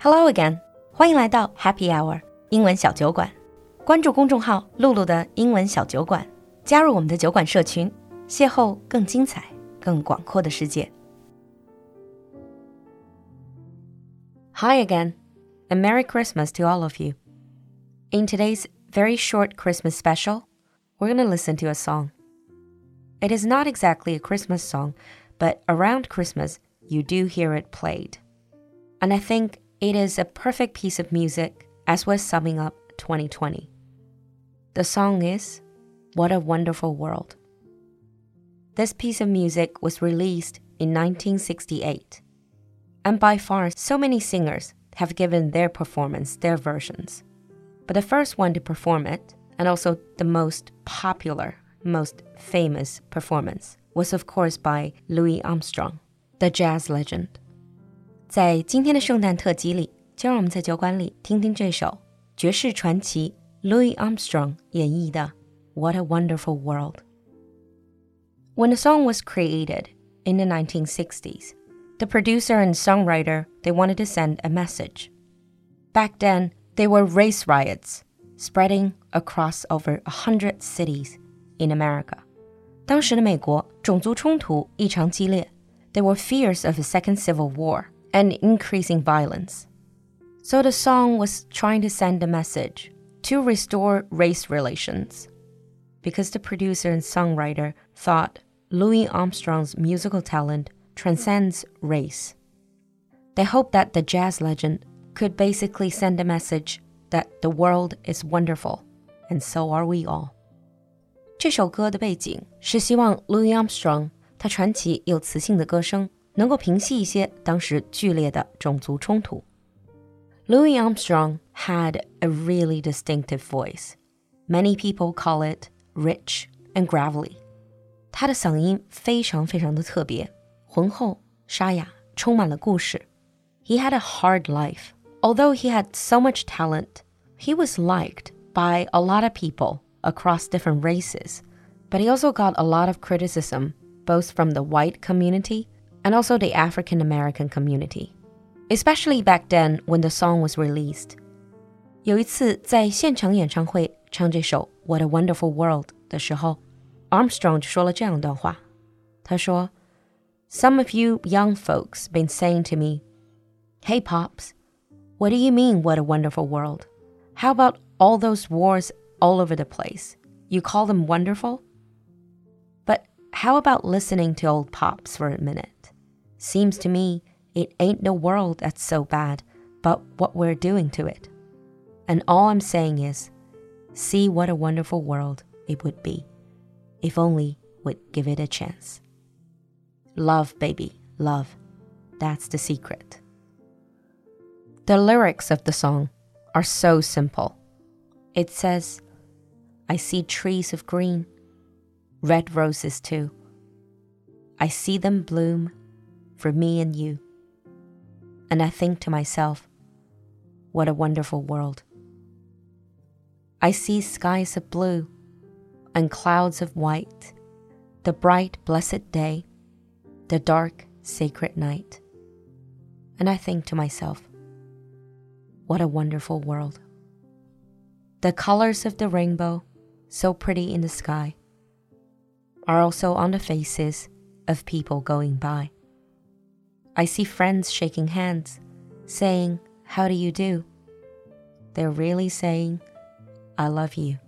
Hello again，欢迎来到 Happy Hour 英文小酒馆。关注公众号“露露的英文小酒馆”，加入我们的酒馆社群，邂逅更精彩、更广阔的世界。Hi again, and Merry Christmas to all of you. In today's very short Christmas special, we're going to listen to a song. It is not exactly a Christmas song, but around Christmas, you do hear it played. And I think it is a perfect piece of music as we're summing up 2020. The song is What a Wonderful World. This piece of music was released in 1968. And by far, so many singers have given their performance their versions. But the first one to perform it, and also the most popular, most famous performance, was of course by Louis Armstrong, the jazz legend. 在今天的圣诞特辑里，就让我们在酒馆里听听这首爵士传奇 Louis Armstrong 演绎的《What a Wonderful World》。When the song was created in the 1960s, the producer and songwriter they wanted to send a message. Back then, there were race riots spreading across over a hundred cities in America. 当时的美国种族冲突异常激烈，there were fears of a second civil war and increasing violence. So the song was trying to send a message to restore race relations. Because the producer and songwriter thought Louis Armstrong's musical talent transcends race. They hoped that the jazz legend could basically send a message that the world is wonderful, and so are we all. 这首歌的背景是希望 Louis Armstrong 他传奇又磁性的歌声 能够平息一些当时剧烈的种族冲突。Louis Armstrong had a really distinctive voice. Many people call it rich and gravelly. 他的嗓音非常非常的特别，浑厚、沙哑，充满了故事。He had a hard life. Although he had so much talent, he was liked by a lot of people across different races. But he also got a lot of criticism, both from the white community and also the African American community, especially back then when the song was released. 有一次在现场演唱会唱这首《What a Wonderful World》的时候，Armstrong 就说了这样一段话。他说：“Some of you young folks been saying to me, Hey pops, what do you mean what a wonderful world? How about all those wars all over the place? You call them wonderful? But how about listening to old pops for a minute? Seems to me it ain't the world that's so bad, but what we're doing to it. And all I'm saying is, see what a wonderful world it would be if only we'd give it a chance. Love, baby, love. That's the secret. The lyrics of the song are so simple. It says, I see trees of green, red roses too. I see them bloom for me and you. And I think to myself, what a wonderful world. I see skies of blue and clouds of white, the bright, blessed day, the dark, sacred night. And I think to myself, what a wonderful world. The colors of the rainbow, so pretty in the sky, are also on the faces of people going by. I see friends shaking hands, saying, How do you do? They're really saying, I love you.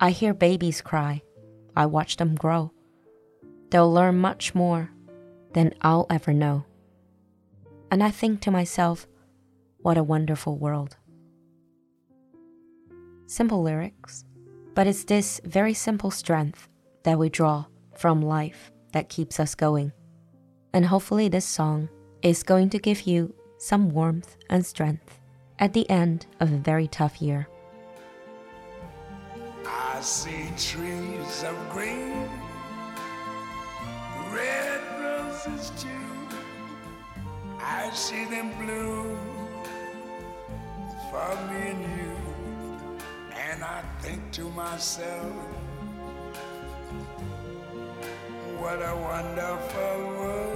I hear babies cry. I watch them grow. They'll learn much more than I'll ever know. And I think to myself, what a wonderful world. Simple lyrics, but it's this very simple strength that we draw from life that keeps us going. And hopefully, this song is going to give you some warmth and strength at the end of a very tough year. I see trees of green, red roses too. I see them bloom for me and you. And I think to myself, what a wonderful world.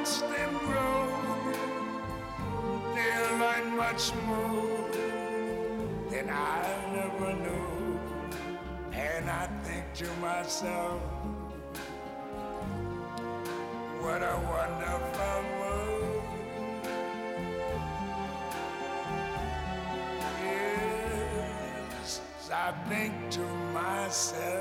Watch them grow. They'll learn much more than I never knew. And I think to myself, what a wonderful world. Yes, I think to myself.